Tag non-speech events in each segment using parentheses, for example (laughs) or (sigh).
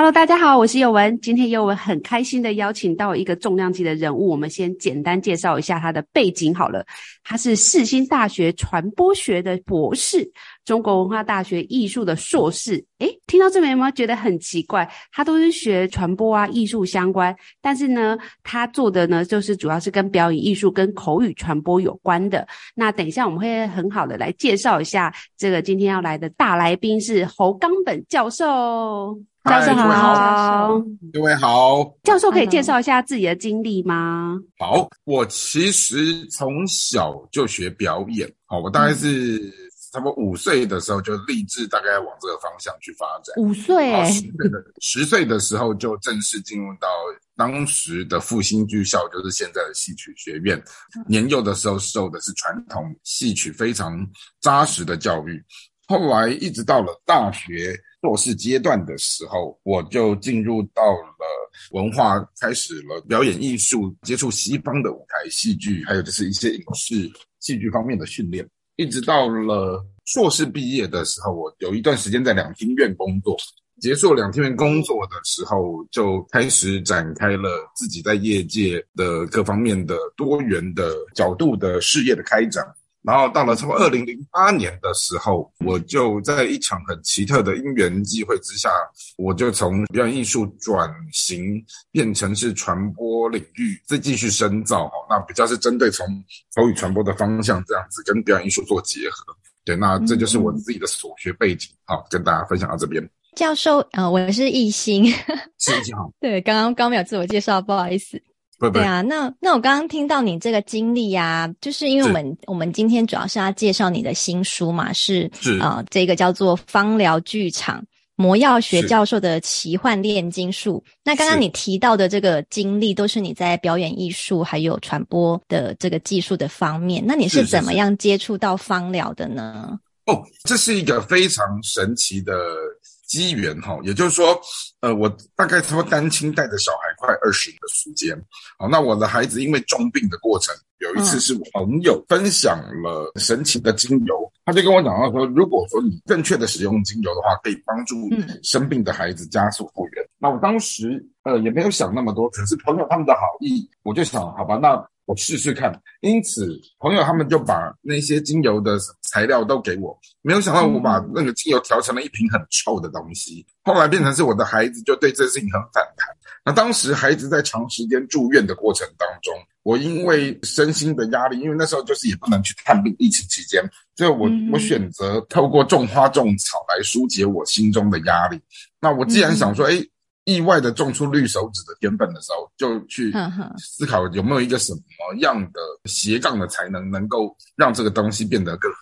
Hello，大家好，我是宥雯。今天宥雯很开心的邀请到一个重量级的人物，我们先简单介绍一下他的背景好了。他是世新大学传播学的博士，中国文化大学艺术的硕士。诶，听到这边有没有觉得很奇怪？他都是学传播啊、艺术相关，但是呢，他做的呢，就是主要是跟表演艺术、跟口语传播有关的。那等一下我们会很好的来介绍一下这个今天要来的大来宾是侯冈本教授。教授好，各位好。教授可以介绍一下自己的经历吗？好，我其实从小就学表演，好，我大概是差不多五岁的时候就立志，大概要往这个方向去发展。五岁，欸，十岁的十岁的时候就正式进入到当时的复兴剧校，就是现在的戏曲学院。年幼的时候受的是传统戏曲非常扎实的教育，后来一直到了大学。硕士阶段的时候，我就进入到了文化，开始了表演艺术，接触西方的舞台戏剧，还有就是一些影视戏剧方面的训练。一直到了硕士毕业的时候，我有一段时间在两厅院工作。结束两厅院工作的时候，就开始展开了自己在业界的各方面的多元的角度的事业的开展。然后到了差不多二零零八年的时候，我就在一场很奇特的因缘机会之下，我就从表演艺术转型变成是传播领域，再继续深造哈。那比较是针对从口语传播的方向这样子跟表演艺术做结合。对，那这就是我自己的所学背景，好，跟大家分享到这边。教授，呃，我是艺兴，(laughs) 是艺兴好。对，刚刚刚没有自我介绍，不好意思。对啊，那那我刚刚听到你这个经历啊，就是因为我们我们今天主要是要介绍你的新书嘛，是是啊、呃，这个叫做《芳疗剧场：魔药学教授的奇幻炼金术》。那刚刚你提到的这个经历，都是你在表演艺术还有传播的这个技术的方面。那你是怎么样接触到芳疗的呢？哦，这是一个非常神奇的。机缘哈，也就是说，呃，我大概差不多单亲带着小孩快二十年的时间，好，那我的孩子因为重病的过程，有一次是朋友分享了神奇的精油，他就跟我讲到说，如果说你正确的使用精油的话，可以帮助生病的孩子加速复原。那我当时呃也没有想那么多，可是朋友他们的好意，我就想，好吧，那。我试试看，因此朋友他们就把那些精油的材料都给我，没有想到我把那个精油调成了一瓶很臭的东西，后来变成是我的孩子就对这事情很反弹。那当时孩子在长时间住院的过程当中，我因为身心的压力，因为那时候就是也不能去探病，疫情期间，所以我我选择透过种花种草来疏解我心中的压力。那我既然想说，哎。意外的种出绿手指的天分的时候，就去思考有没有一个什么样的斜杠的才能，能够让这个东西变得更好。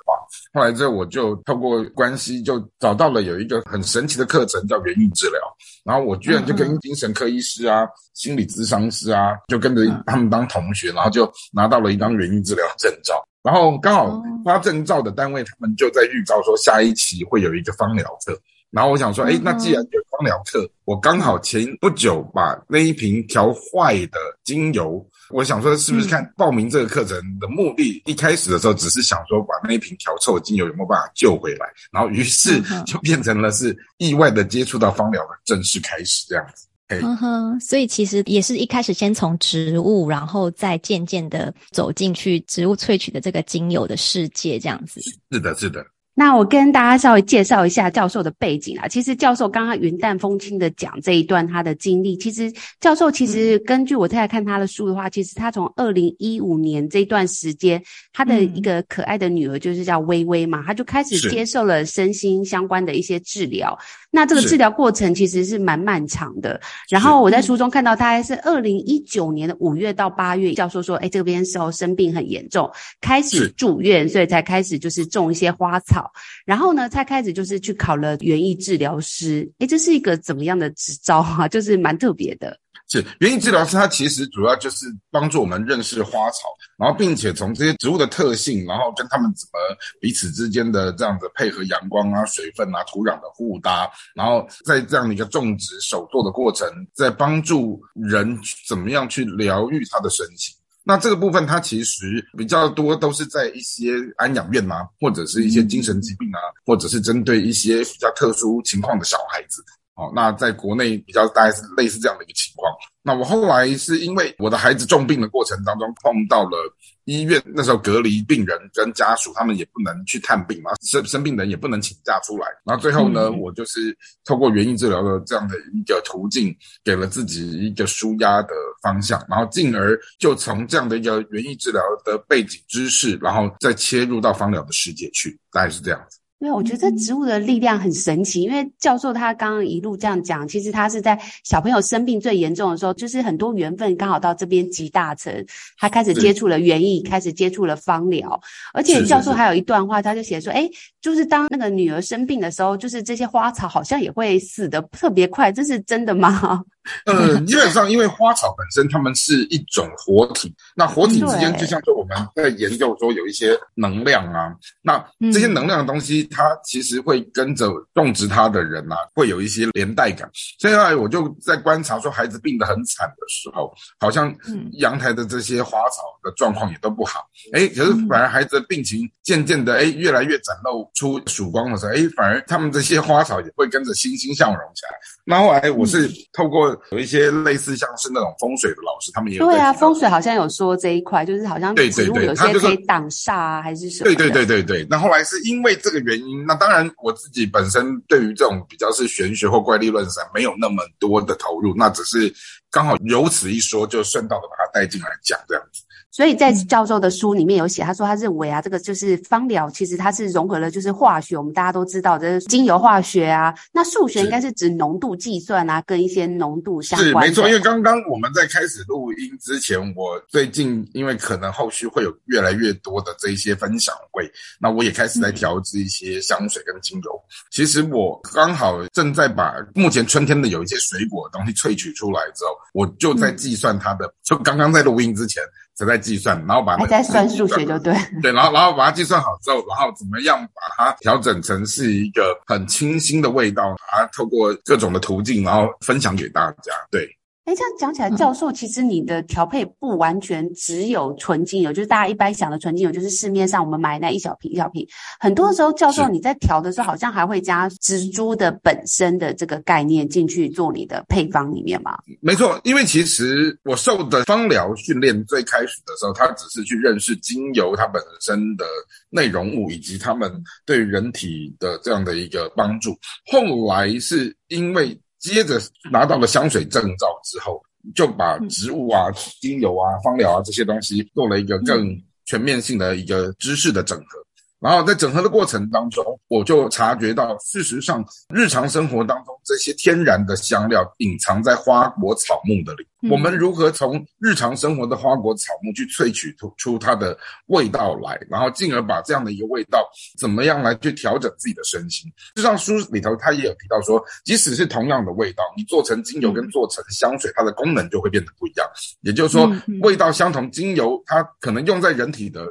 后来之后，我就透过关系，就找到了有一个很神奇的课程，叫原愈治疗。然后我居然就跟精神科医师啊、心理咨商师啊，就跟着他们当同学，然后就拿到了一张原愈治疗证照。然后刚好发证照的单位，他们就在预告说下一期会有一个芳疗课。然后我想说，哎，那既然有芳疗课，我刚好前不久把那一瓶调坏的精油，我想说是不是看报名这个课程的目的，一开始的时候只是想说把那一瓶调臭的精油有没有办法救回来，然后于是就变成了是意外的接触到芳疗的正式开始这样子。嗯哼，所以其实也是一开始先从植物，然后再渐渐的走进去植物萃取的这个精油的世界这样子。是的，是的。那我跟大家稍微介绍一下教授的背景啊。其实教授刚刚云淡风轻的讲这一段他的经历，其实教授其实根据我太太看他的书的话，其实他从二零一五年这段时间，他的一个可爱的女儿就是叫微微嘛，他就开始接受了身心相关的一些治疗。那这个治疗过程其实是蛮漫长的。然后我在书中看到，大概是二零一九年的五月到八月，教授说，哎，这边时候生病很严重，开始住院，所以才开始就是种一些花草。然后呢，才开始就是去考了园艺治疗师。诶，这是一个怎么样的执照啊？(laughs) 就是蛮特别的。是园艺治疗师，他其实主要就是帮助我们认识花草，然后并且从这些植物的特性，然后跟它们怎么彼此之间的这样子配合阳光啊、水分啊、土壤的互搭，然后在这样的一个种植手作的过程，在帮助人怎么样去疗愈他的身心。那这个部分它其实比较多都是在一些安养院啊，或者是一些精神疾病啊，或者是针对一些比较特殊情况的小孩子。哦，那在国内比较大概是类似这样的一个情况。那我后来是因为我的孩子重病的过程当中碰到了医院，那时候隔离病人跟家属，他们也不能去探病嘛，生生病人也不能请假出来。然后最后呢，嗯、我就是透过园艺治疗的这样的一个途径，给了自己一个舒压的方向，然后进而就从这样的一个园艺治疗的背景知识，然后再切入到芳疗的世界去，大概是这样子。因为我觉得这植物的力量很神奇，因为教授他刚刚一路这样讲，其实他是在小朋友生病最严重的时候，就是很多缘分刚好到这边集大成，他开始接触了园艺，开始接触了芳疗，而且教授还有一段话，他就写说，哎，就是当那个女儿生病的时候，就是这些花草好像也会死得特别快，这是真的吗？呃，(laughs) 基本上因为花草本身它们是一种活体，那活体之间就像说我们在研究说有一些能量啊，那这些能量的东西，它其实会跟着种植它的人啊，会有一些连带感。所以后来我就在观察说，孩子病得很惨的时候，好像阳台的这些花草的状况也都不好。诶，可是反而孩子的病情渐渐的诶越来越展露出曙光的时候，诶，反而他们这些花草也会跟着欣欣向荣起来。那后来我是透过有一些类似像是那种风水的老师，他们也有对啊，风水好像有说这一块，就是好像植物有些可以挡煞啊，还是什么？对对对对对。那后来是因为这个原因，那当然我自己本身对于这种比较是玄学或怪力乱神没有那么多的投入，那只是刚好由此一说，就顺道的把它带进来讲这样子。所以在教授的书里面有写，他说他认为啊，这个就是芳疗，其实它是融合了就是化学，我们大家都知道的精油化学啊。那数学应该是指浓度计算啊，跟一些浓度相关。是没错，因为刚刚我们在开始录音之前，我最近因为可能后续会有越来越多的这一些分享会，那我也开始在调制一些香水跟精油。嗯、其实我刚好正在把目前春天的有一些水果的东西萃取出来之后，我就在计算它的，嗯、就刚刚在录音之前。才在计算，然后把它还在算数学就对，(laughs) 对，然后然后把它计算好之后，然后怎么样把它调整成是一个很清新的味道，把它透过各种的途径，然后分享给大家，对。哎，这样讲起来，教授，其实你的调配不完全只有纯精油，就是大家一般想的纯精油，就是市面上我们买那一小瓶一小瓶。很多时候，教授你在调的时候，好像还会加植株的本身的这个概念进去做你的配方里面吗？没错，因为其实我受的芳疗训练最开始的时候，它只是去认识精油它本身的内容物以及它们对人体的这样的一个帮助。后来是因为接着拿到了香水证照之后，就把植物啊、精油啊、芳疗啊这些东西做了一个更全面性的一个知识的整合。然后在整合的过程当中，我就察觉到，事实上，日常生活当中这些天然的香料隐藏在花果草木的里。我们如何从日常生活的花果草木去萃取出出它的味道来，然后进而把这样的一个味道怎么样来去调整自己的身心？就像书里头他也有提到说，即使是同样的味道，你做成精油跟做成香水，它的功能就会变得不一样。也就是说，味道相同，精油它可能用在人体的。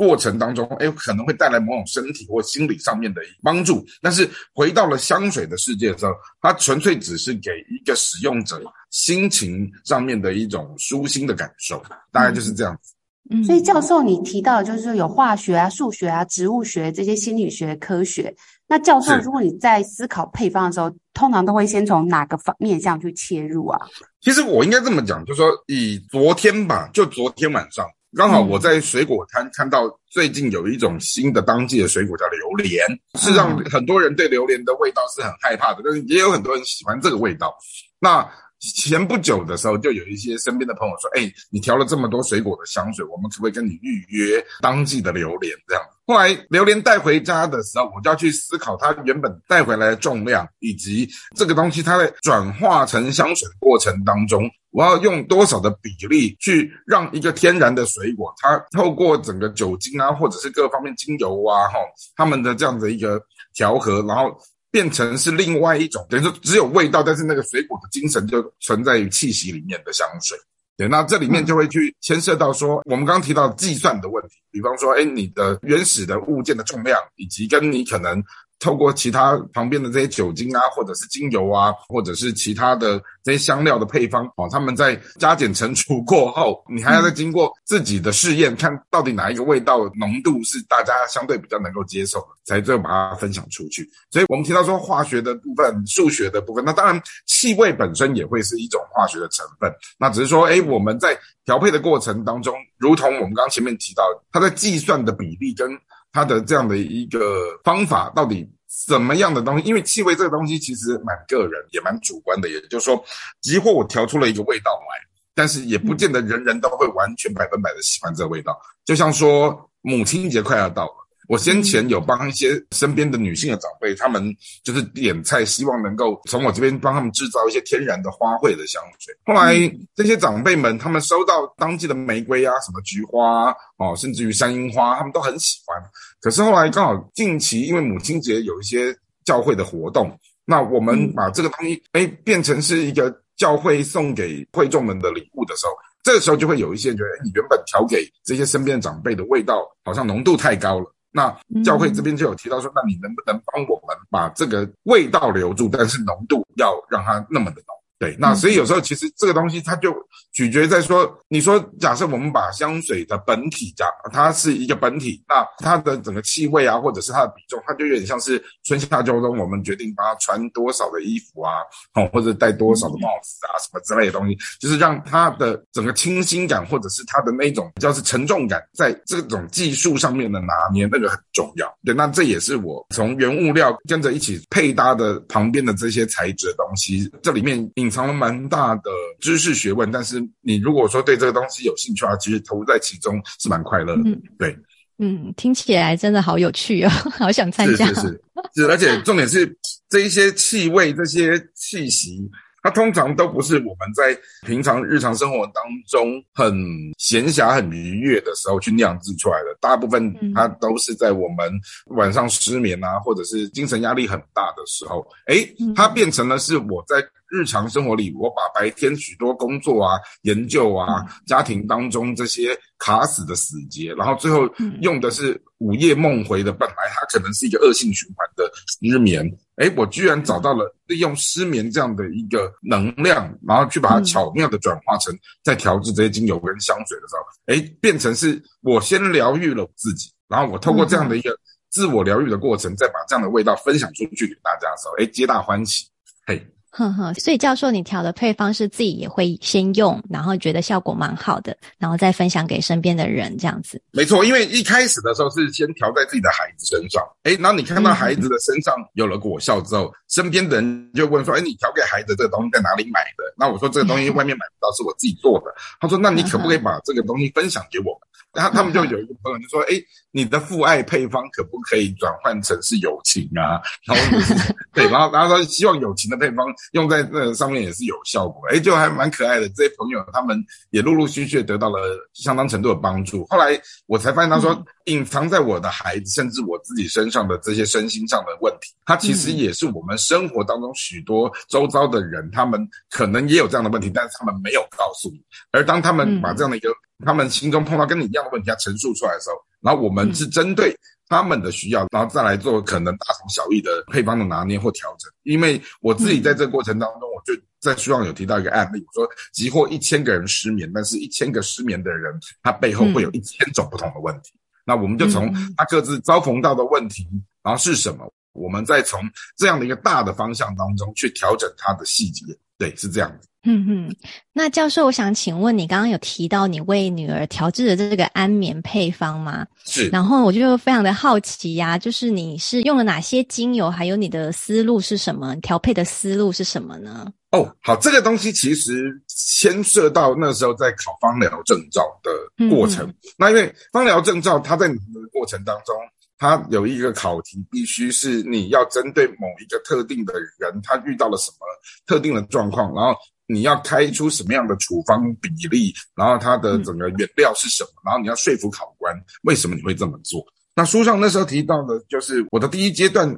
过程当中，哎，可能会带来某种身体或心理上面的帮助。但是回到了香水的世界的时候，它纯粹只是给一个使用者心情上面的一种舒心的感受，大概就是这样子。嗯，所以教授你提到的就是说有化学啊、数学啊、植物学这些心理学科学。那教授，如果你在思考配方的时候，通常都会先从哪个方面向去切入啊？其实我应该这么讲，就是说以昨天吧，就昨天晚上。刚好我在水果摊看到最近有一种新的当季的水果叫榴莲，是让很多人对榴莲的味道是很害怕的，但是也有很多人喜欢这个味道。那前不久的时候，就有一些身边的朋友说：“哎，你调了这么多水果的香水，我们可不可以跟你预约当季的榴莲？”这样，后来榴莲带回家的时候，我就要去思考它原本带回来的重量，以及这个东西它在转化成香水的过程当中，我要用多少的比例去让一个天然的水果，它透过整个酒精啊，或者是各方面精油啊，哈，它们的这样的一个调和，然后。变成是另外一种，等于说只有味道，但是那个水果的精神就存在于气息里面的香水。对，那这里面就会去牵涉到说，我们刚刚提到计算的问题，比方说，哎，你的原始的物件的重量，以及跟你可能。透过其他旁边的这些酒精啊，或者是精油啊，或者是其他的这些香料的配方，哦，他们在加减乘除过后，你还要再经过自己的试验，看到底哪一个味道浓度是大家相对比较能够接受的，才最后把它分享出去。所以我们提到说化学的部分、数学的部分，那当然气味本身也会是一种化学的成分。那只是说，诶，我们在调配的过程当中，如同我们刚刚前面提到，它在计算的比例跟。它的这样的一个方法到底怎么样的东西？因为气味这个东西其实蛮个人，也蛮主观的。也就是说，即或我调出了一个味道来，但是也不见得人人都会完全百分百的喜欢这个味道。就像说母亲节快要到了。我先前有帮一些身边的女性的长辈，他们就是点菜，希望能够从我这边帮他们制造一些天然的花卉的香水。后来这些长辈们，他们收到当季的玫瑰啊，什么菊花哦，甚至于山樱花，他们都很喜欢。可是后来刚好近期因为母亲节有一些教会的活动，那我们把这个东西哎变成是一个教会送给会众们的礼物的时候，这个时候就会有一些人觉得，你原本调给这些身边的长辈的味道好像浓度太高了。那教会这边就有提到说，那你能不能帮我们把这个味道留住，但是浓度要让它那么的浓。对，那所以有时候其实这个东西它就取决在说，你说假设我们把香水的本体讲，它是一个本体，那它的整个气味啊，或者是它的比重，它就有点像是春夏秋冬，我们决定把它穿多少的衣服啊，哦，或者戴多少的帽子啊，什么之类的东西，就是让它的整个清新感，或者是它的那种叫是沉重感，在这种技术上面的拿捏，那个很重要。对，那这也是我从原物料跟着一起配搭的旁边的这些材质的东西，这里面隐藏了蛮大的知识学问，但是你如果说对这个东西有兴趣的话，其实投入在其中是蛮快乐的。嗯、对，嗯，听起来真的好有趣哦，(laughs) 好想参加。是是是，是，而且重点是这一些气味、这些气息。它通常都不是我们在平常日常生活当中很闲暇、很愉悦的时候去酿制出来的，大部分它都是在我们晚上失眠啊，或者是精神压力很大的时候，诶，它变成了是我在日常生活里，我把白天许多工作啊、研究啊、家庭当中这些卡死的死结，然后最后用的是午夜梦回的，本来它可能是一个恶性循环的失眠。诶，我居然找到了利用失眠这样的一个能量，然后去把它巧妙的转化成在调制这些精油跟香水的时候，诶，变成是我先疗愈了我自己，然后我透过这样的一个自我疗愈的过程，再把这样的味道分享出去给大家的时候，诶，皆大欢喜，嘿。哼哼，所以教授，你调的配方是自己也会先用，然后觉得效果蛮好的，然后再分享给身边的人，这样子。没错，因为一开始的时候是先调在自己的孩子身上，诶，然后你看到孩子的身上有了果效之后，嗯、身边的人就问说，诶，你调给孩子这个东西在哪里买的？那我说这个东西外面买不到，是我自己做的。他说，那你可不可以把这个东西分享给我们？然后他们就有一个朋友就说：“哎，你的父爱配方可不可以转换成是友情啊？(laughs) 然后、就是、对，然后然后说希望友情的配方用在那个上面也是有效果，哎，就还蛮可爱的。这些朋友他们也陆陆续续得到了相当程度的帮助。后来我才发现，他说隐藏在我的孩子甚至我自己身上的这些身心上的问题，它其实也是我们生活当中许多周遭的人，他们可能也有这样的问题，但是他们没有告诉你。而当他们把这样的一个他们心中碰到跟你一样的问题，要陈述出来的时候，然后我们是针对他们的需要，然后再来做可能大同小异的配方的拿捏或调整。因为我自己在这个过程当中，我就在书上有提到一个案例，我说即或一千个人失眠，但是一千个失眠的人，他背后会有一千种不同的问题。那我们就从他各自遭逢到的问题，然后是什么，我们再从这样的一个大的方向当中去调整他的细节。对，是这样子。嗯哼，那教授，我想请问你，刚刚有提到你为女儿调制的这个安眠配方吗？是。然后我就非常的好奇呀、啊，就是你是用了哪些精油，还有你的思路是什么？调配的思路是什么呢？哦，好，这个东西其实牵涉到那时候在考芳疗证照的过程。嗯、那因为芳疗证照，它在你的过程当中，它有一个考题，必须是你要针对某一个特定的人，他遇到了什么特定的状况，然后。你要开出什么样的处方比例，然后他的整个原料是什么，然后你要说服考官为什么你会这么做。那书上那时候提到的就是我的第一阶段，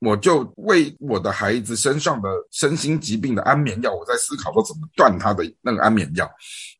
我就为我的孩子身上的身心疾病的安眠药，我在思考说怎么断他的那个安眠药。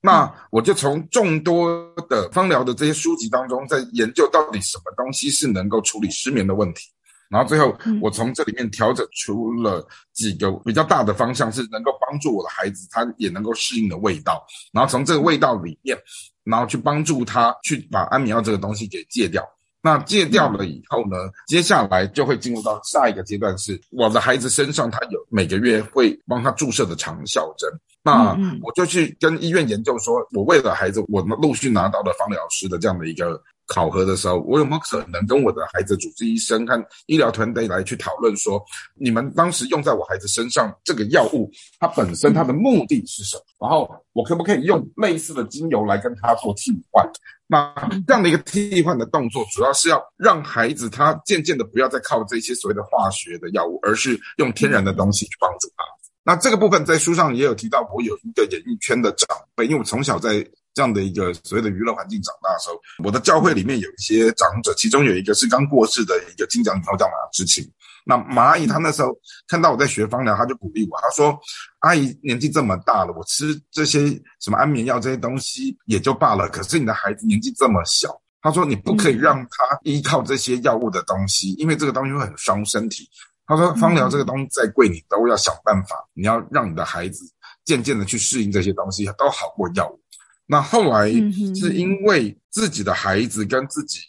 那我就从众多的芳疗的这些书籍当中，在研究到底什么东西是能够处理失眠的问题。然后最后，我从这里面调整出了几个比较大的方向，是能够帮助我的孩子，他也能够适应的味道。然后从这个味道里面，然后去帮助他去把安眠药这个东西给戒掉。那戒掉了以后呢，接下来就会进入到下一个阶段，是我的孩子身上他有每个月会帮他注射的长效针。那我就去跟医院研究说，我为了孩子，我们陆续拿到了芳疗师的这样的一个。考核的时候，我有没有可能跟我的孩子主治医生和医疗团队来去讨论说，你们当时用在我孩子身上这个药物，它本身它的目的是什么？然后我可不可以用类似的精油来跟他做替换？那这样的一个替换的动作，主要是要让孩子他渐渐的不要再靠这些所谓的化学的药物，而是用天然的东西去帮助他。那这个部分在书上也有提到，我有一个演艺圈的长辈，因为我从小在。这样的一个所谓的娱乐环境长大的时候，我的教会里面有一些长者，其中有一个是刚过世的一个金奖女后叫马之晴。那马阿姨她那时候看到我在学芳疗，她就鼓励我，她说：“阿姨年纪这么大了，我吃这些什么安眠药这些东西也就罢了，可是你的孩子年纪这么小，他说你不可以让他依靠这些药物的东西，因为这个东西会很伤身体。他说芳疗这个东西再贵，你都要想办法，你要让你的孩子渐渐的去适应这些东西，都好过药物。”那后来是因为自己的孩子跟自己。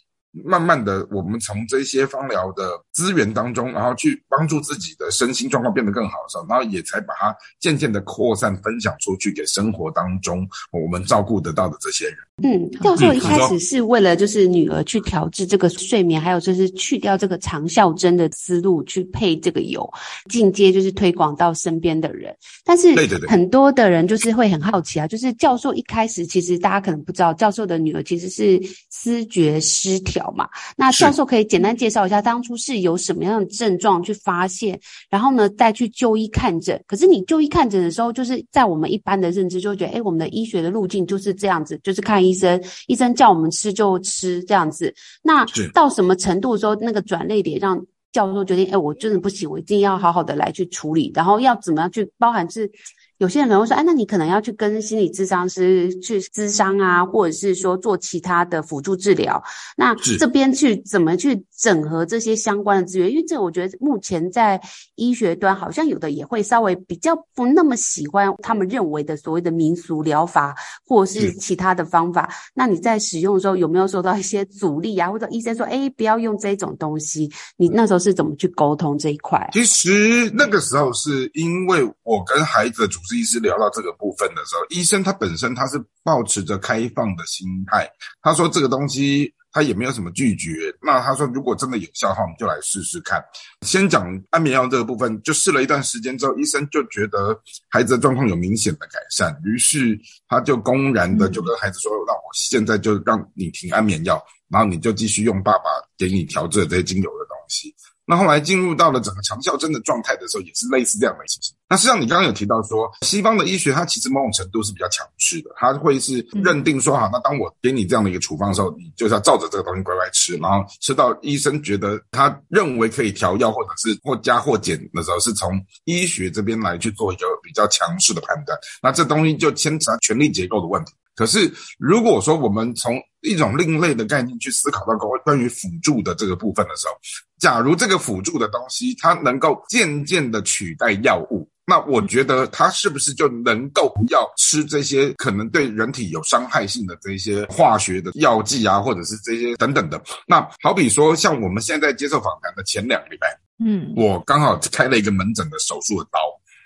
慢慢的，我们从这些芳疗的资源当中，然后去帮助自己的身心状况变得更好的时候，然后也才把它渐渐的扩散分享出去给生活当中我们照顾得到的这些人。嗯，教授一开始是为了就是女儿去调制这个睡眠，还有就是去掉这个长效针的思路去配这个油，进阶就是推广到身边的人。但是很多的人就是会很好奇啊，就是教授一开始其实大家可能不知道，教授的女儿其实是思觉失调。嘛，那教授可以简单介绍一下当初是有什么样的症状去发现，然后呢再去就医看诊。可是你就医看诊的时候，就是在我们一般的认知就觉得，哎，我们的医学的路径就是这样子，就是看医生，医生叫我们吃就吃这样子。那到什么程度的时候，那个转捩点让教授决定，哎，我真的不行，我一定要好好的来去处理，然后要怎么样去包含是。有些人可能会说，哎，那你可能要去跟心理咨商师去咨商啊，或者是说做其他的辅助治疗。那这边去怎么去整合这些相关的资源？因为这我觉得目前在医学端好像有的也会稍微比较不那么喜欢他们认为的所谓的民俗疗法，或者是其他的方法。那你在使用的时候有没有受到一些阻力啊？或者医生说，哎，不要用这种东西？你那时候是怎么去沟通这一块？其实那个时候是因为我跟孩子的主。医师聊到这个部分的时候，医生他本身他是抱持着开放的心态，他说这个东西他也没有什么拒绝。那他说如果真的有效的话，我们就来试试看。先讲安眠药这个部分，就试了一段时间之后，医生就觉得孩子的状况有明显的改善，于是他就公然的就跟孩子说：“那我现在就让你停安眠药，然后你就继续用爸爸给你调制的这些精油的东西。”那后来进入到了整个强效针的状态的时候，也是类似这样的情形。那实际上你刚刚有提到说，西方的医学它其实某种程度是比较强势的，它会是认定说，好，那当我给你这样的一个处方的时候，你就是要照着这个东西乖乖吃，然后吃到医生觉得他认为可以调药或者是或加或减的时候，是从医学这边来去做一个比较强势的判断。那这东西就牵扯到权力结构的问题。可是如果说我们从一种另类的概念去思考到关关于辅助的这个部分的时候，假如这个辅助的东西它能够渐渐的取代药物，那我觉得它是不是就能够不要吃这些可能对人体有伤害性的这些化学的药剂啊，或者是这些等等的？那好比说像我们现在接受访谈的前两个礼拜，嗯，我刚好开了一个门诊的手术的刀。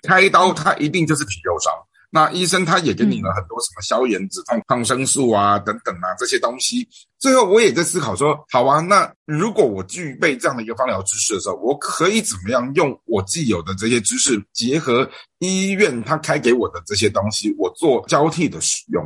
开刀它一定就是皮肉伤。那医生他也给你了很多什么消炎止痛、抗生素啊等等啊这些东西。最后我也在思考说，好啊，那如果我具备这样的一个方疗知识的时候，我可以怎么样用我既有的这些知识，结合医院他开给我的这些东西，我做交替的使用。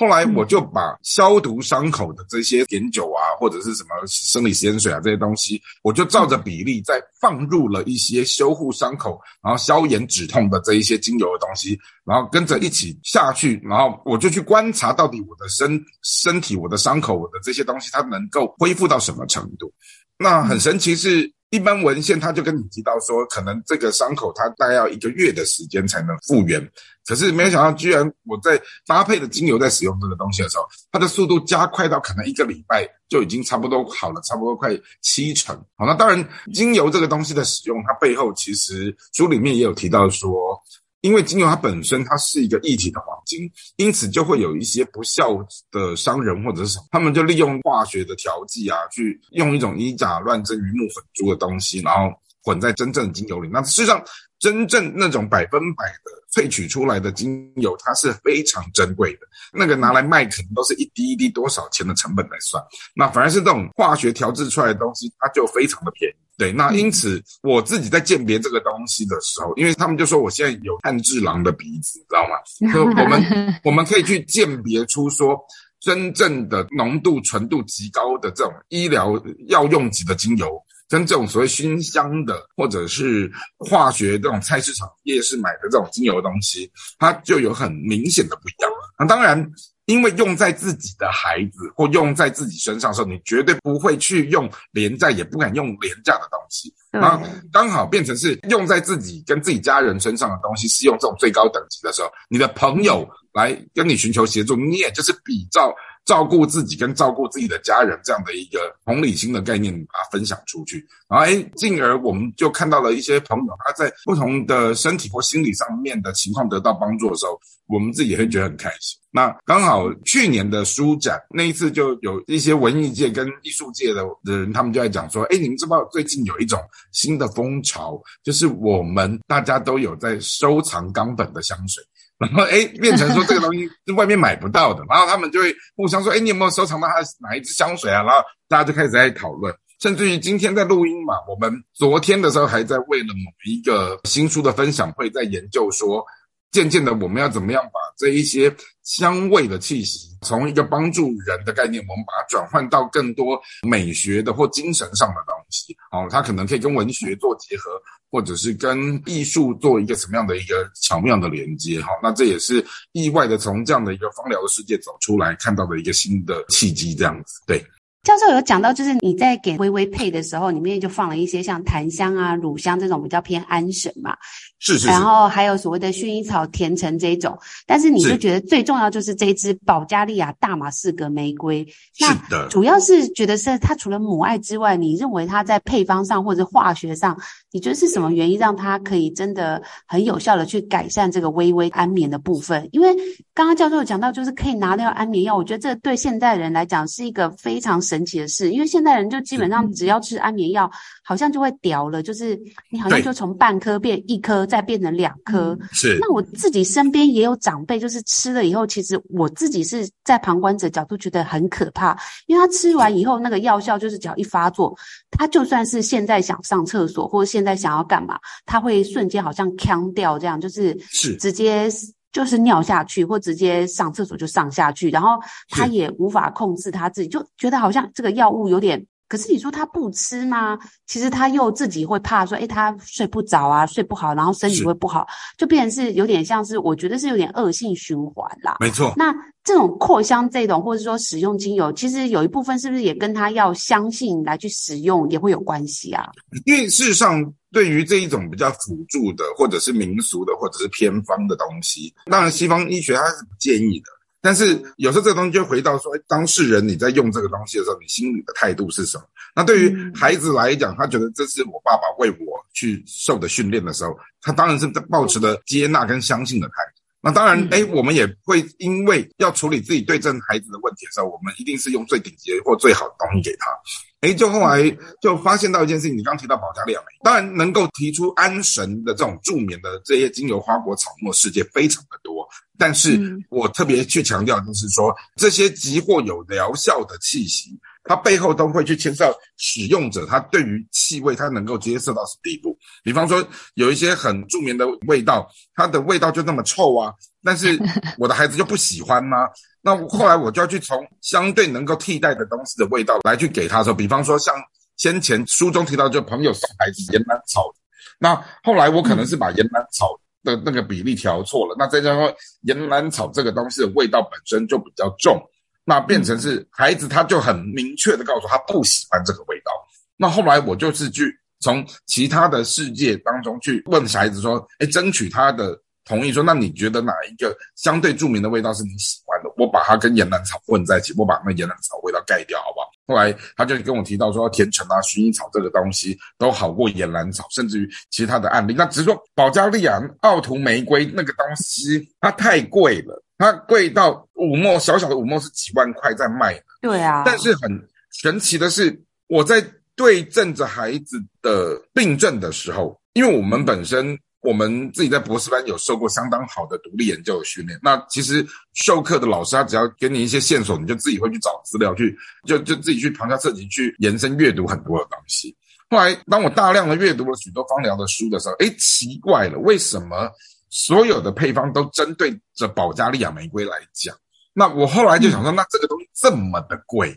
后来我就把消毒伤口的这些碘酒啊，或者是什么生理食盐水啊这些东西，我就照着比例再放入了一些修护伤口，然后消炎止痛的这一些精油的东西，然后跟着一起下去，然后我就去观察到底我的身身体、我的伤口、我的这些东西它能够恢复到什么程度。那很神奇是。一般文献他就跟你提到说，可能这个伤口它大概要一个月的时间才能复原。可是没有想到，居然我在搭配的精油在使用这个东西的时候，它的速度加快到可能一个礼拜就已经差不多好了，差不多快七成。好，那当然，精油这个东西的使用，它背后其实书里面也有提到说。因为精油它本身它是一个一体的黄金，因此就会有一些不孝的商人或者是什么，他们就利用化学的调剂啊，去用一种以假乱真、鱼目混珠的东西，然后混在真正的精油里。那事实上，真正那种百分百的萃取出来的精油，它是非常珍贵的。那个拿来卖，可能都是一滴一滴多少钱的成本来算。那反而是这种化学调制出来的东西，它就非常的便宜。对，那因此我自己在鉴别这个东西的时候，因为他们就说我现在有炭治郎的鼻子，知道吗？所以我们 (laughs) 我们可以去鉴别出说真正的浓度纯度极高的这种医疗药用级的精油，跟这种所谓熏香的或者是化学这种菜市场夜市买的这种精油的东西，它就有很明显的不一样。那当然。因为用在自己的孩子或用在自己身上的时候，你绝对不会去用廉价，也不敢用廉价的东西。那刚好变成是用在自己跟自己家人身上的东西，是用这种最高等级的时候，你的朋友来跟你寻求协助，你也就是比照。照顾自己跟照顾自己的家人这样的一个同理心的概念，把它分享出去，然后哎，进而我们就看到了一些朋友他在不同的身体或心理上面的情况得到帮助的时候，我们自己也会觉得很开心。那刚好去年的书展那一次，就有一些文艺界跟艺术界的的人，他们就在讲说，哎，你们知道最近有一种新的风潮，就是我们大家都有在收藏冈本的香水。然后哎，变成说这个东西是外面买不到的，然后他们就会互相说，哎，你有没有收藏到他哪一支香水啊？然后大家就开始在讨论，甚至于今天在录音嘛，我们昨天的时候还在为了某一个新书的分享会，在研究说，渐渐的我们要怎么样把这一些香味的气息，从一个帮助人的概念，我们把它转换到更多美学的或精神上的东西，哦，它可能可以跟文学做结合。或者是跟艺术做一个什么样的一个巧妙的连接，哈，那这也是意外的从这样的一个芳疗的世界走出来看到的一个新的契机，这样子，对。教授有讲到，就是你在给微微配的时候，里面就放了一些像檀香啊、乳香这种比较偏安神嘛，是是，是。然后还有所谓的薰衣草、甜橙这一种，但是你就觉得最重要就是这一支保加利亚大马士革玫瑰。是的。主要是觉得是它除了母爱之外，你认为它在配方上或者化学上，你觉得是什么原因让它可以真的很有效的去改善这个微微安眠的部分？因为刚刚教授有讲到，就是可以拿掉安眠药，我觉得这对现代人来讲是一个非常。神奇的事，因为现代人就基本上只要吃安眠药，好像就会屌了，就是你好像就从半颗变一颗，再变成两颗。是。那我自己身边也有长辈，就是吃了以后，其实我自己是在旁观者角度觉得很可怕，因为他吃完以后，那个药效就是只要一发作，他就算是现在想上厕所或者现在想要干嘛，他会瞬间好像呛掉这样，就是是直接。就是尿下去，或直接上厕所就上下去，然后他也无法控制他自己，就觉得好像这个药物有点。可是你说他不吃吗？其实他又自己会怕说，诶，他睡不着啊，睡不好，然后身体会不好，就变成是有点像是，我觉得是有点恶性循环啦。没错。那这种扩香这种，或者说使用精油，其实有一部分是不是也跟他要相信来去使用也会有关系啊？因为事实上，对于这一种比较辅助的，或者是民俗的，或者是偏方的东西，当然西方医学它是不建议的。但是有时候这个东西就回到说，哎，当事人你在用这个东西的时候，你心里的态度是什么？那对于孩子来讲，他觉得这是我爸爸为我去受的训练的时候，他当然是在抱持的接纳跟相信的态度。那当然，哎，我们也会因为要处理自己对症孩子的问题的时候，我们一定是用最顶级或最好的东西给他。哎，就后来就发现到一件事情，你刚提到保加利亚当然能够提出安神的这种助眠的这些精油、花果、草木，世界非常的多。但是我特别去强调，就是说这些即或有疗效的气息，它背后都会去牵涉使用者他对于气味他能够接受到什么地步。比方说，有一些很著名的味道，它的味道就那么臭啊，但是 (laughs) 我的孩子就不喜欢吗？那后来我就要去从相对能够替代的东西的味道来去给他的时候，比方说像先前书中提到，就朋友送孩子岩兰草，那后来我可能是把岩兰草的那个比例调错了，那再加上岩兰草这个东西的味道本身就比较重，那变成是孩子他就很明确的告诉他不喜欢这个味道。那后来我就是去从其他的世界当中去问孩子说，哎，争取他的。同意说，那你觉得哪一个相对著名的味道是你喜欢的？我把它跟岩兰草混在一起，我把那岩兰草味道盖掉，好不好？后来他就跟我提到说，甜橙啊、薰衣草这个东西都好过岩兰草，甚至于其他的案例。那只是说，保加利亚奥图玫瑰那个东西它太贵了，它贵到五墨小小的五墨是几万块在卖的。对啊。但是很神奇的是，我在对症着孩子的病症的时候，因为我们本身。我们自己在博士班有受过相当好的独立研究的训练。那其实授课的老师他只要给你一些线索，你就自己会去找资料去，就就自己去旁敲侧击去延伸阅读很多的东西。后来当我大量的阅读了许多芳疗的书的时候，哎，奇怪了，为什么所有的配方都针对着保加利亚玫瑰来讲？那我后来就想说，那这个东西这么的贵，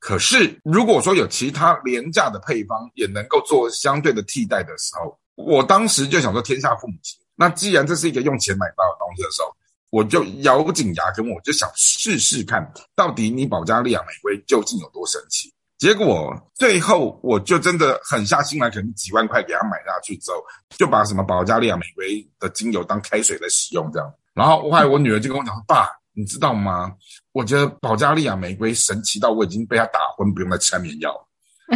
可是如果说有其他廉价的配方也能够做相对的替代的时候。我当时就想说，天下父母心。那既然这是一个用钱买不到的东西的时候，我就咬紧牙根，我就想试试看，到底你保加利亚玫瑰究竟有多神奇。结果最后我就真的狠下心来，可能几万块给他买下去之后，就把什么保加利亚玫瑰的精油当开水来使用这样。然后后来我女儿就跟我讲说：“爸，你知道吗？我觉得保加利亚玫瑰神奇到我已经被他打昏，不用再吃安眠药。”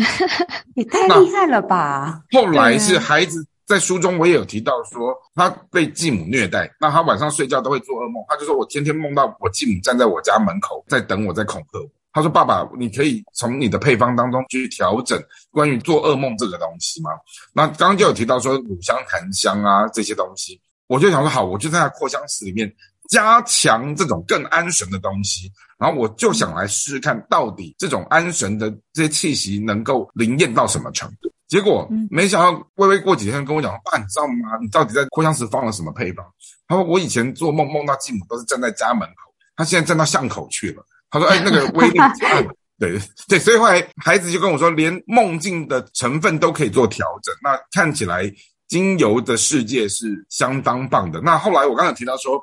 (laughs) 也太厉害了吧！后来是孩子在书中我也有提到说，他被继母虐待，那他晚上睡觉都会做噩梦。他就说我天天梦到我继母站在我家门口在等我，在恐吓我。他说：“爸爸，你可以从你的配方当中去调整关于做噩梦这个东西吗？”那刚刚就有提到说乳香、檀香啊这些东西，我就想说好，我就在他扩香石里面。加强这种更安神的东西，然后我就想来试试看，到底这种安神的这些气息能够灵验到什么程度？结果没想到，微微过几天跟我讲，爸，你知道吗？你到底在扩香石放了什么配方？他说我以前做梦梦到继母都是站在家门口，他现在站到巷口去了。他说，哎，那个威力，对 (laughs) 对，所以后来孩子就跟我说，连梦境的成分都可以做调整。那看起来精油的世界是相当棒的。那后来我刚才提到说。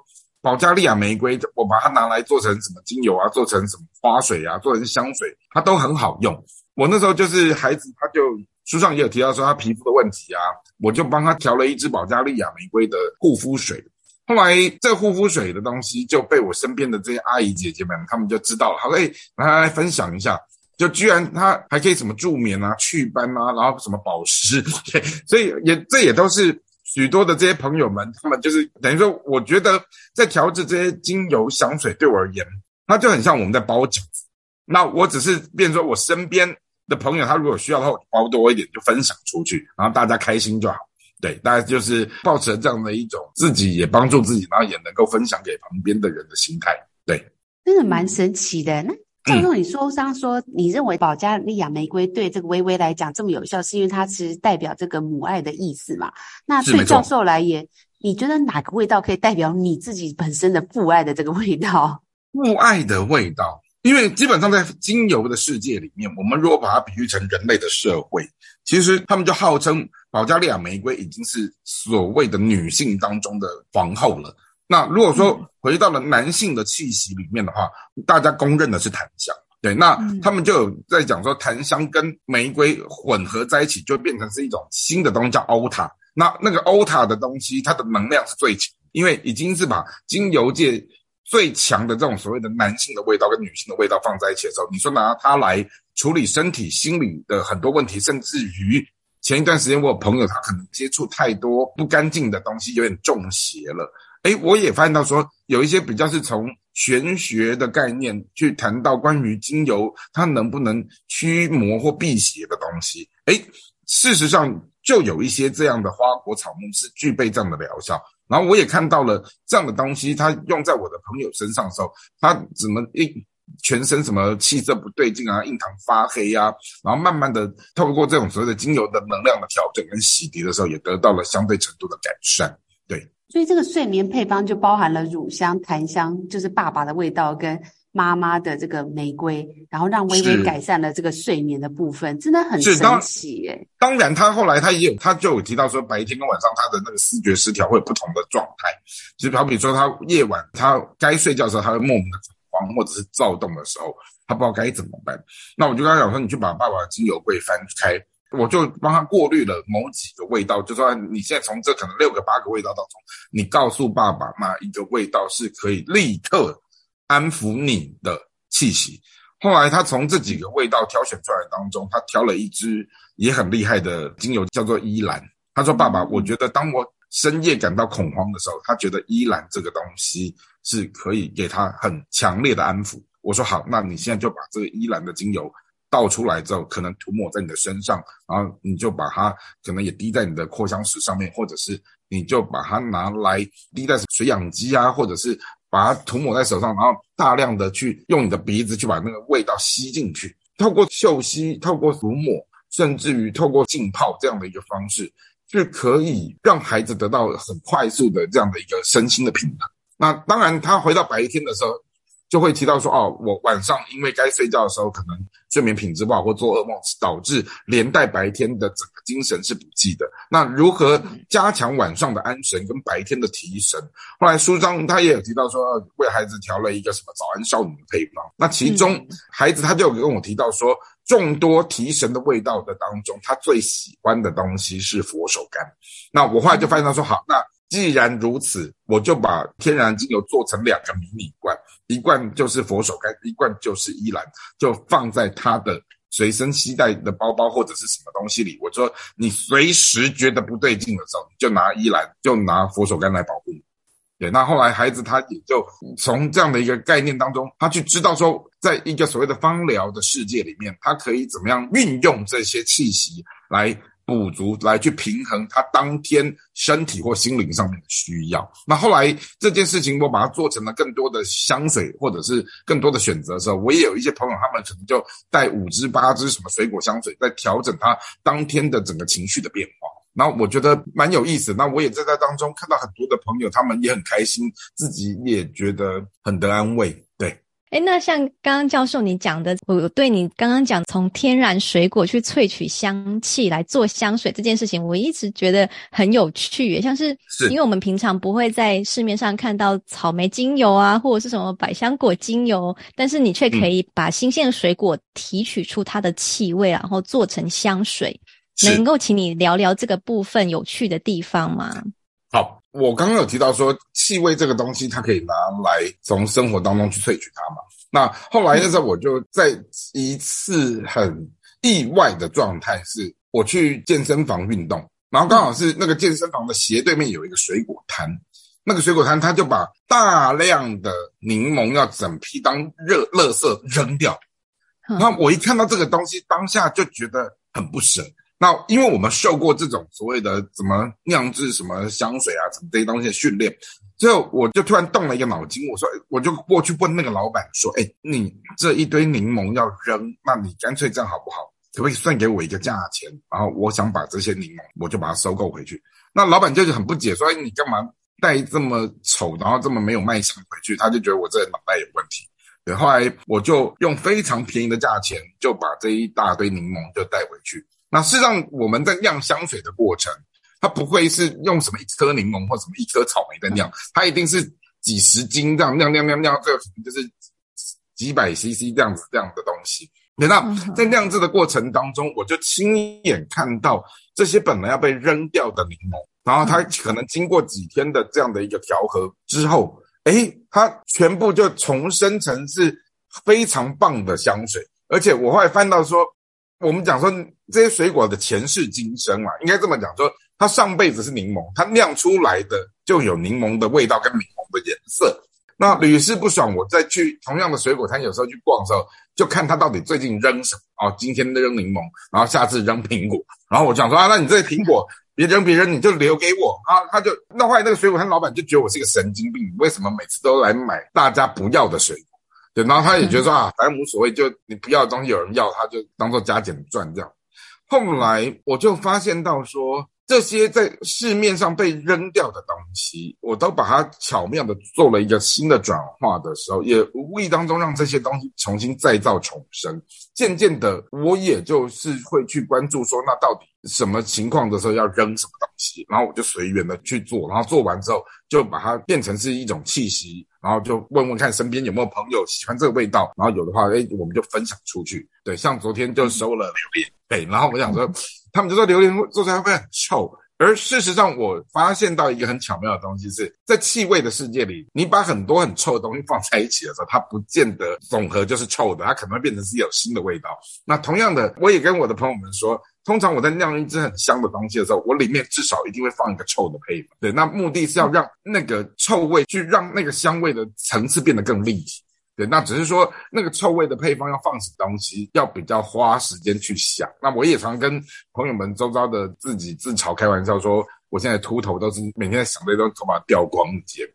保加利亚玫瑰，我把它拿来做成什么精油啊，做成什么花水啊，做成香水，它都很好用。我那时候就是孩子，他就书上也有提到说他皮肤的问题啊，我就帮他调了一支保加利亚玫瑰的护肤水。后来这护肤水的东西就被我身边的这些阿姨姐姐们，他们就知道了。好，诶，来来来分享一下，就居然它还可以什么助眠啊、祛斑啊，然后什么保湿，(laughs) 所以也这也都是。许多的这些朋友们，他们就是等于说，我觉得在调制这些精油香水，对我而言，它就很像我们在包饺子。那我只是变成说，我身边的朋友，他如果需要的话，我包多一点就分享出去，然后大家开心就好。对，大家就是抱持这样的一种自己也帮助自己，然后也能够分享给旁边的人的心态。对，真的蛮神奇的。那。教授，你说刚说，你认为保加利亚玫瑰对这个微微来讲这么有效，是因为它其实代表这个母爱的意思嘛？那对教授来言，你觉得哪个味道可以代表你自己本身的父爱的这个味道？父爱的味道，因为基本上在精油的世界里面，我们如果把它比喻成人类的社会，其实他们就号称保加利亚玫瑰已经是所谓的女性当中的皇后了。那如果说回到了男性的气息里面的话，大家公认的是檀香，对，那他们就有在讲说，檀香跟玫瑰混合在一起，就变成是一种新的东西，叫欧塔。那那个欧塔的东西，它的能量是最强，因为已经是把精油界最强的这种所谓的男性的味道跟女性的味道放在一起的时候，你说拿它来处理身体、心理的很多问题，甚至于前一段时间我有朋友，他可能接触太多不干净的东西，有点中邪了。诶，我也发现到说，有一些比较是从玄学的概念去谈到关于精油它能不能驱魔或辟邪的东西。诶，事实上就有一些这样的花果草木是具备这样的疗效。然后我也看到了这样的东西，它用在我的朋友身上的时候，它怎么一全身什么气色不对劲啊，印堂发黑呀、啊，然后慢慢的透过这种所谓的精油的能量的调整跟洗涤的时候，也得到了相对程度的改善。对，所以这个睡眠配方就包含了乳香、檀香，就是爸爸的味道跟妈妈的这个玫瑰，然后让微微改善了这个睡眠的部分，真的很神奇耶。当然，他后来他也有，他就有提到说，白天跟晚上他的那个视觉失调会有不同的状态，就好比说他夜晚他该睡觉的时候，他会莫名的恐慌或者是躁动的时候，他不知道该怎么办。那我就跟他讲说，你去把爸爸的精油柜翻开。我就帮他过滤了某几个味道，就说你现在从这可能六个八个味道当中，你告诉爸爸哪一个味道是可以立刻安抚你的气息。后来他从这几个味道挑选出来当中，他挑了一支也很厉害的精油，叫做依兰。他说：“爸爸，我觉得当我深夜感到恐慌的时候，他觉得依兰这个东西是可以给他很强烈的安抚。”我说：“好，那你现在就把这个依兰的精油。”倒出来之后，可能涂抹在你的身上，然后你就把它可能也滴在你的扩香石上面，或者是你就把它拿来滴在水氧机啊，或者是把它涂抹在手上，然后大量的去用你的鼻子去把那个味道吸进去，透过嗅吸，透过涂抹，甚至于透过浸泡这样的一个方式，是可以让孩子得到很快速的这样的一个身心的平衡。那当然，他回到白天的时候。就会提到说，哦，我晚上因为该睡觉的时候，可能睡眠品质不好或做噩梦，导致连带白天的整个精神是不济的。那如何加强晚上的安神跟白天的提神？后来书中他也有提到说，为孩子调了一个什么早安少女的配方。那其中孩子他就有跟我提到说，众多提神的味道的当中，他最喜欢的东西是佛手柑。那我后来就发现他说，好，那。既然如此，我就把天然精油做成两个迷你罐，一罐就是佛手柑，一罐就是依兰，就放在他的随身携带的包包或者是什么东西里。我说，你随时觉得不对劲的时候，你就拿依兰，就拿佛手柑来保护你。对，那后来孩子他也就从这样的一个概念当中，他去知道说，在一个所谓的芳疗的世界里面，他可以怎么样运用这些气息来。补足来去平衡他当天身体或心灵上面的需要。那后来这件事情，我把它做成了更多的香水，或者是更多的选择的时候，我也有一些朋友，他们可能就带五支八支什么水果香水，在调整他当天的整个情绪的变化。然后我觉得蛮有意思。那我也在这当中看到很多的朋友，他们也很开心，自己也觉得很得安慰。对。诶，那像刚刚教授你讲的，我对你刚刚讲从天然水果去萃取香气来做香水这件事情，我一直觉得很有趣。像是，是因为我们平常不会在市面上看到草莓精油啊，或者是什么百香果精油，但是你却可以把新鲜的水果提取出它的气味，然后做成香水。能够请你聊聊这个部分有趣的地方吗？好。我刚刚有提到说，气味这个东西，它可以拿来从生活当中去萃取它嘛。那后来的时候，我就在一次很意外的状态，是我去健身房运动，然后刚好是那个健身房的斜对面有一个水果摊，那个水果摊他就把大量的柠檬要整批当热垃圾扔掉。那我一看到这个东西，当下就觉得很不舍。那因为我们受过这种所谓的怎么酿制什么香水啊，什么这些东西的训练，最后我就突然动了一个脑筋，我说，我就过去问那个老板说，哎，你这一堆柠檬要扔，那你干脆这样好不好？可不可以算给我一个价钱？然后我想把这些柠檬，我就把它收购回去。那老板就是很不解，说，哎，你干嘛带这么丑，然后这么没有卖相回去？他就觉得我这脑袋有问题。对，后来我就用非常便宜的价钱，就把这一大堆柠檬就带回去。那事实上，我们在酿香水的过程，它不会是用什么一颗柠檬或什么一颗草莓在酿，它一定是几十斤这样酿酿酿酿，最后就是几百 CC 这样子这样的东西。那在酿制的过程当中，我就亲眼看到这些本来要被扔掉的柠檬，然后它可能经过几天的这样的一个调和之后，诶，它全部就重生成是非常棒的香水。而且我后来翻到说。我们讲说这些水果的前世今生嘛，应该这么讲说，它上辈子是柠檬，它酿出来的就有柠檬的味道跟柠檬的颜色。那屡试不爽，我再去同样的水果摊，有时候去逛的时候，就看他到底最近扔什么哦。今天扔柠檬，然后下次扔苹果，然后我讲说啊，那你这个苹果别扔别扔，你就留给我啊。他就那后来那个水果摊老板就觉得我是一个神经病，为什么每次都来买大家不要的水果？对，然后他也觉得说啊，反正无所谓，就你不要的东西有人要，他就当做加减赚这样。后来我就发现到说。这些在市面上被扔掉的东西，我都把它巧妙的做了一个新的转化的时候，也无意当中让这些东西重新再造重生。渐渐的，我也就是会去关注说，那到底什么情况的时候要扔什么东西，然后我就随缘的去做，然后做完之后就把它变成是一种气息，然后就问问看身边有没有朋友喜欢这个味道，然后有的话，哎，我们就分享出去。对，像昨天就收了榴莲，对，然后我想说。(sniffs) 他们就说榴莲做出来会很臭，而事实上我发现到一个很巧妙的东西是在气味的世界里，你把很多很臭的东西放在一起的时候，它不见得总和就是臭的，它可能会变成是有新的味道。那同样的，我也跟我的朋友们说，通常我在酿一支很香的东西的时候，我里面至少一定会放一个臭的配方，对，那目的是要让那个臭味去让那个香味的层次变得更立体。对，那只是说那个臭味的配方要放什么东西，要比较花时间去想。那我也常跟朋友们周遭的自己自嘲开玩笑说，我现在秃头都是每天在想这些头发掉光的结果。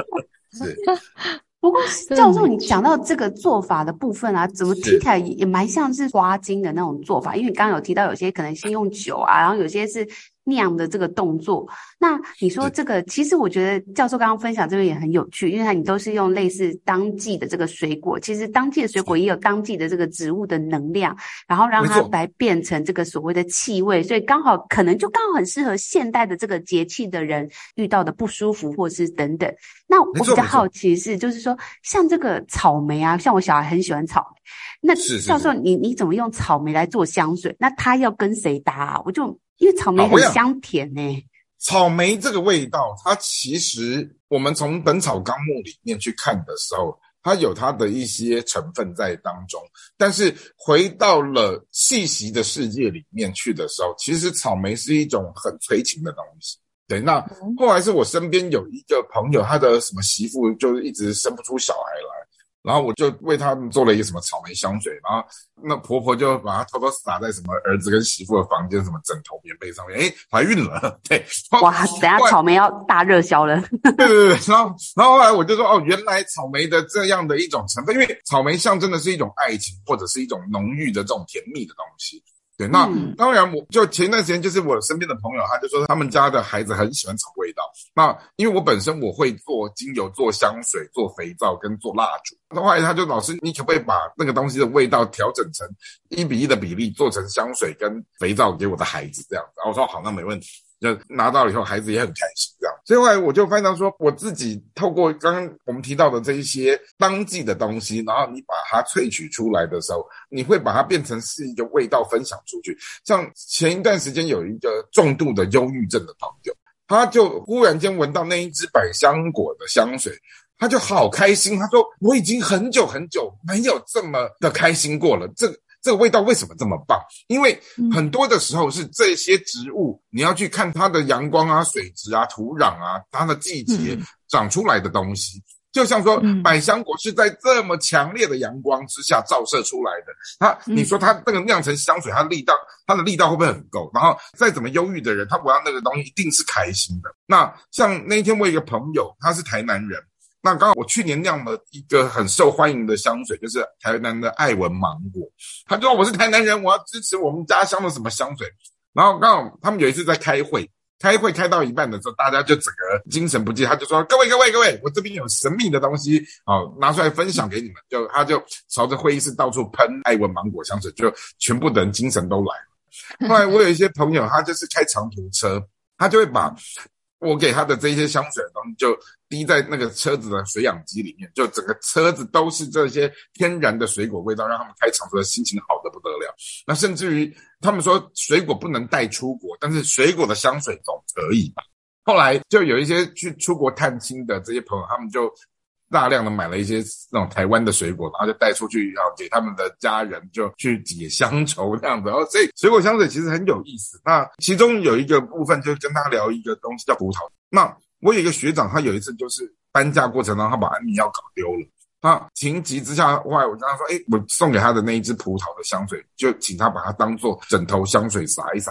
(laughs) 是。(laughs) 不过教授，你讲到这个做法的部分啊，怎么听起来也也蛮像是花精的那种做法？因为你刚刚有提到有些可能先用酒啊，然后有些是。酿的这个动作，那你说这个，其实我觉得教授刚刚分享这个也很有趣，因为它你都是用类似当季的这个水果，其实当季的水果也有当季的这个植物的能量，然后让它来变成这个所谓的气味，所以刚好可能就刚好很适合现代的这个节气的人遇到的不舒服或是等等。那我比较好奇是，就是说像这个草莓啊，像我小孩很喜欢草莓，那教授你你怎么用草莓来做香水？那它要跟谁搭啊？我就。因为草莓很香甜呢、欸。草莓这个味道，它其实我们从《本草纲目》里面去看的时候，它有它的一些成分在当中。但是回到了气息的世界里面去的时候，其实草莓是一种很催情的东西。对，那后来是我身边有一个朋友，他的什么媳妇就是一直生不出小孩来。然后我就为他们做了一个什么草莓香水，然后那婆婆就把它偷偷撒在什么儿子跟媳妇的房间什么枕头棉被上面，哎，怀孕了，对，哇，等下草莓要大热销了，对对对，然后然后后来我就说，哦，原来草莓的这样的一种成分，因为草莓象征的是一种爱情或者是一种浓郁的这种甜蜜的东西。对，那当然，我就前一段时间，就是我身边的朋友，他就说他们家的孩子很喜欢炒味道。那因为我本身我会做精油、做香水、做肥皂跟做蜡烛。那后来他就老师，你可不可以把那个东西的味道调整成一比一的比例，做成香水跟肥皂给我的孩子这样子？然后我说好，那没问题。就拿到了以后，孩子也很开心，这样。所以后来我就发现说，我自己透过刚刚我们提到的这一些当季的东西，然后你把它萃取出来的时候，你会把它变成是一个味道分享出去。像前一段时间有一个重度的忧郁症的朋友，他就忽然间闻到那一支百香果的香水，他就好开心，他说我已经很久很久没有这么的开心过了。这。这个味道为什么这么棒？因为很多的时候是这些植物，你要去看它的阳光啊、水质啊、土壤啊、它的季节长出来的东西。就像说，百香果是在这么强烈的阳光之下照射出来的，它，你说它那个酿成香水，它的力道，它的力道会不会很够？然后再怎么忧郁的人，他闻到那个东西一定是开心的。那像那天我有一个朋友，他是台南人。那刚好我去年酿了一个很受欢迎的香水，就是台南的爱文芒果。他就说我是台南人，我要支持我们家乡的什么香水。然后刚好他们有一次在开会，开会开到一半的时候，大家就整个精神不济。他就说：“各位各位各位，我这边有神秘的东西，好拿出来分享给你们。”就他就朝着会议室到处喷爱文芒果香水，就全部的人精神都来了。后来我有一些朋友，他就是开长途车，他就会把。我给他的这些香水的东西就滴在那个车子的水养机里面，就整个车子都是这些天然的水果味道，让他们开长途的心情好得不得了。那甚至于他们说水果不能带出国，但是水果的香水总可以吧？后来就有一些去出国探亲的这些朋友，他们就。大量的买了一些那种台湾的水果，然后就带出去，然后给他们的家人就去解乡愁这样子。然后所以水果香水其实很有意思。那其中有一个部分就跟他聊一个东西叫葡萄。那我有一个学长，他有一次就是搬家过程当中，他把安眠药搞丢了。他情急之下，后来我跟他说：“哎，我送给他的那一支葡萄的香水，就请他把它当做枕头香水撒一撒，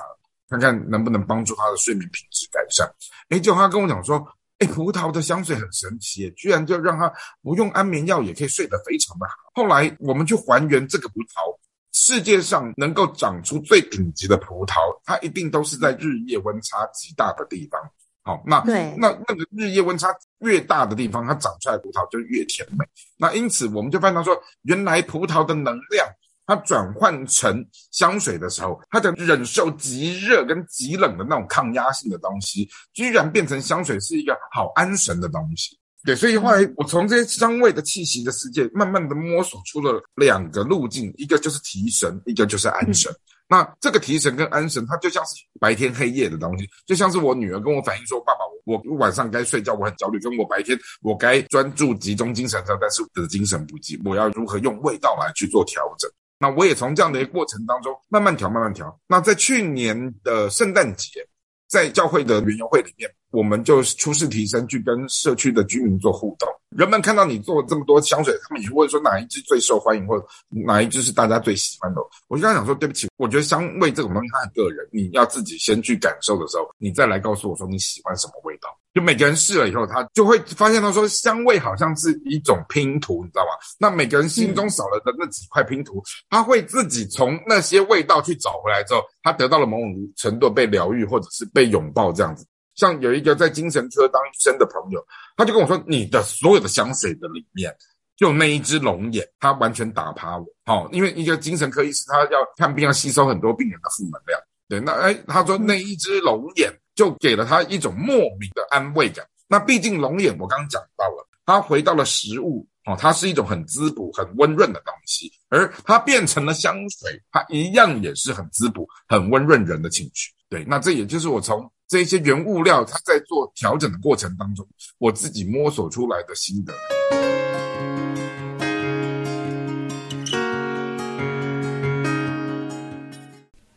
看看能不能帮助他的睡眠品质改善。”哎，结果他跟我讲说：“哎，葡萄的香水很神奇，居然就让他不用安眠药也可以睡得非常的好。”后来我们去还原这个葡萄，世界上能够长出最顶级的葡萄，它一定都是在日夜温差极大的地方。好，那对那那个日夜温差越大的地方，它长出来的葡萄就越甜美。那因此，我们就发现说，原来葡萄的能量，它转换成香水的时候，它的忍受极热跟极冷的那种抗压性的东西，居然变成香水是一个好安神的东西。对，所以后来我从这些香味的气息的世界，慢慢的摸索出了两个路径，一个就是提神，一个就是安神。嗯那这个提神跟安神，它就像是白天黑夜的东西，就像是我女儿跟我反映说：“爸爸，我晚上该睡觉，我很焦虑；跟我白天我该专注集中精神上，但是我的精神不济，我要如何用味道来去做调整？”那我也从这样的一个过程当中慢慢调，慢慢调。那在去年的圣诞节，在教会的园游会里面，我们就出示提升去跟社区的居民做互动。人们看到你做这么多香水，他们也会说哪一支最受欢迎，或者哪一支是大家最喜欢的。我就跟他讲说，对不起，我觉得香味这种东西它很个人，你要自己先去感受的时候，你再来告诉我说你喜欢什么味道。就每个人试了以后，他就会发现他说香味好像是一种拼图，你知道吗？那每个人心中少了的那几块拼图，嗯、他会自己从那些味道去找回来之后，他得到了某种程度被疗愈，或者是被拥抱这样子。像有一个在精神科当医生的朋友，他就跟我说：“你的所有的香水的里面，就那一只龙眼，它完全打趴我。好，因为一个精神科医师，他要看病，要吸收很多病人的负能量。对，那哎，他说那一只龙眼就给了他一种莫名的安慰感。那毕竟龙眼，我刚刚讲到了，它回到了食物，哦，它是一种很滋补、很温润的东西，而它变成了香水，它一样也是很滋补、很温润人的情绪。对，那这也就是我从。”这些原物料，它在做调整的过程当中，我自己摸索出来的心得。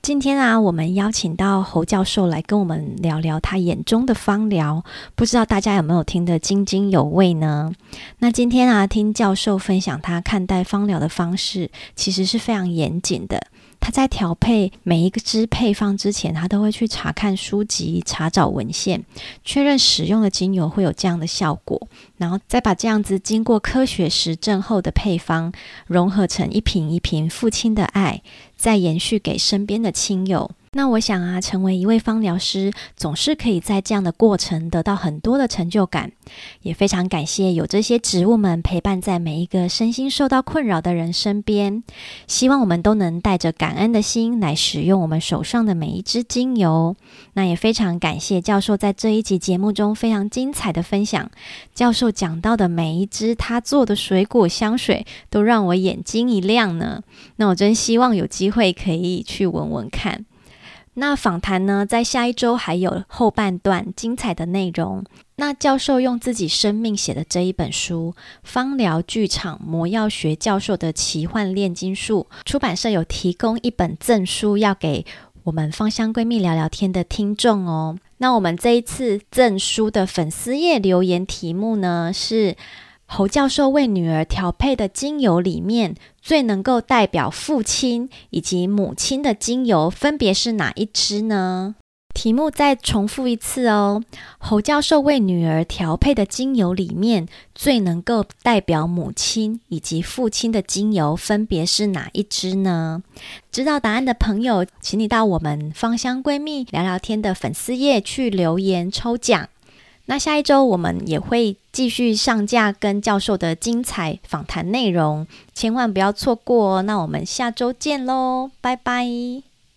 今天啊，我们邀请到侯教授来跟我们聊聊他眼中的芳疗，不知道大家有没有听得津津有味呢？那今天啊，听教授分享他看待芳疗的方式，其实是非常严谨的。他在调配每一个支配方之前，他都会去查看书籍、查找文献，确认使用的精油会有这样的效果，然后再把这样子经过科学实证后的配方融合成一瓶一瓶父亲的爱，再延续给身边的亲友。那我想啊，成为一位芳疗师，总是可以在这样的过程得到很多的成就感。也非常感谢有这些植物们陪伴在每一个身心受到困扰的人身边。希望我们都能带着感恩的心来使用我们手上的每一支精油。那也非常感谢教授在这一集节目中非常精彩的分享。教授讲到的每一支他做的水果香水，都让我眼睛一亮呢。那我真希望有机会可以去闻闻看。那访谈呢，在下一周还有后半段精彩的内容。那教授用自己生命写的这一本书《芳疗剧场魔药学教授的奇幻炼金术》，出版社有提供一本赠书要给我们芳香闺蜜聊聊天的听众哦。那我们这一次赠书的粉丝页留言题目呢是，侯教授为女儿调配的精油里面，最能够代表父亲以及母亲的精油分别是哪一支呢？题目再重复一次哦。侯教授为女儿调配的精油里面，最能够代表母亲以及父亲的精油分别是哪一支呢？知道答案的朋友，请你到我们芳香闺蜜聊聊天的粉丝页去留言抽奖。那下一周我们也会继续上架跟教授的精彩访谈内容，千万不要错过哦。那我们下周见喽，拜拜。